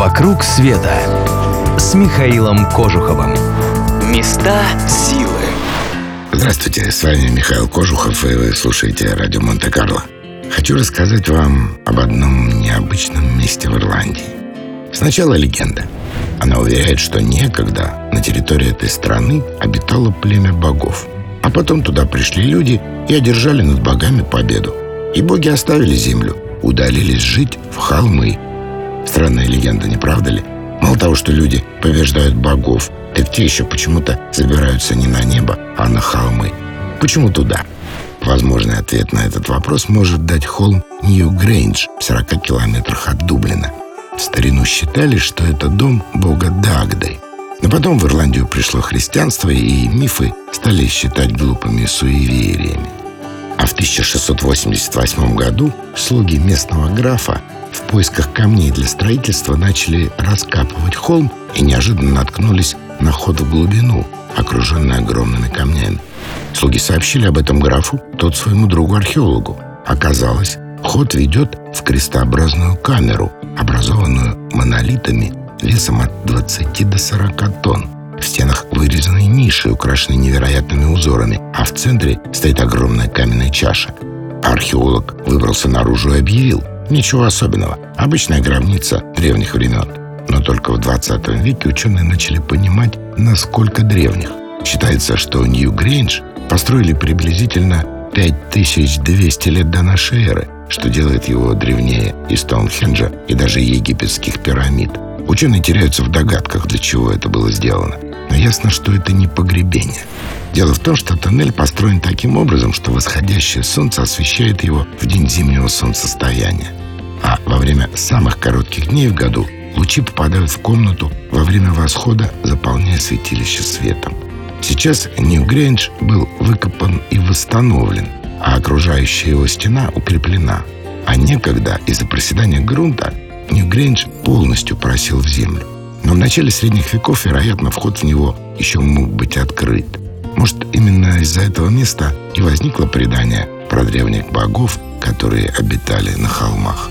«Вокруг света» с Михаилом Кожуховым. Места силы. Здравствуйте, с вами Михаил Кожухов, и вы слушаете радио Монте-Карло. Хочу рассказать вам об одном необычном месте в Ирландии. Сначала легенда. Она уверяет, что некогда на территории этой страны обитало племя богов. А потом туда пришли люди и одержали над богами победу. И боги оставили землю, удалились жить в холмы. Странная легенда, не правда ли? Мало того, что люди побеждают богов, так те еще почему-то забираются не на небо, а на холмы. Почему туда? Возможный ответ на этот вопрос может дать холм Нью-Грейндж в 40 километрах от Дублина. В старину считали, что это дом бога Дагды. Но потом в Ирландию пришло христианство, и мифы стали считать глупыми суевериями. А в 1688 году слуги местного графа в поисках камней для строительства начали раскапывать холм и неожиданно наткнулись на ход в глубину, окруженный огромными камнями. Слуги сообщили об этом графу, тот своему другу-археологу. Оказалось, ход ведет в крестообразную камеру, образованную монолитами весом от 20 до 40 тонн. В стенах вырезаны ниши, украшенные невероятными узорами, а в центре стоит огромная каменная чаша. Археолог выбрался наружу и объявил. Ничего особенного. Обычная гробница древних времен. Но только в 20 веке ученые начали понимать, насколько древних. Считается, что Нью-Грейндж построили приблизительно 5200 лет до нашей эры, что делает его древнее и Стоунхенджа, и даже египетских пирамид. Ученые теряются в догадках, для чего это было сделано. Но ясно, что это не погребение. Дело в том, что тоннель построен таким образом, что восходящее солнце освещает его в день зимнего солнцестояния. А во время самых коротких дней в году лучи попадают в комнату во время восхода, заполняя святилище светом. Сейчас Ньюгрейндж был выкопан и восстановлен, а окружающая его стена укреплена. А некогда из-за проседания грунта Ньюгрейндж полностью просел в землю. Но в начале средних веков, вероятно, вход в него еще мог быть открыт. Может, именно из-за этого места и возникло предание про древних богов, которые обитали на холмах.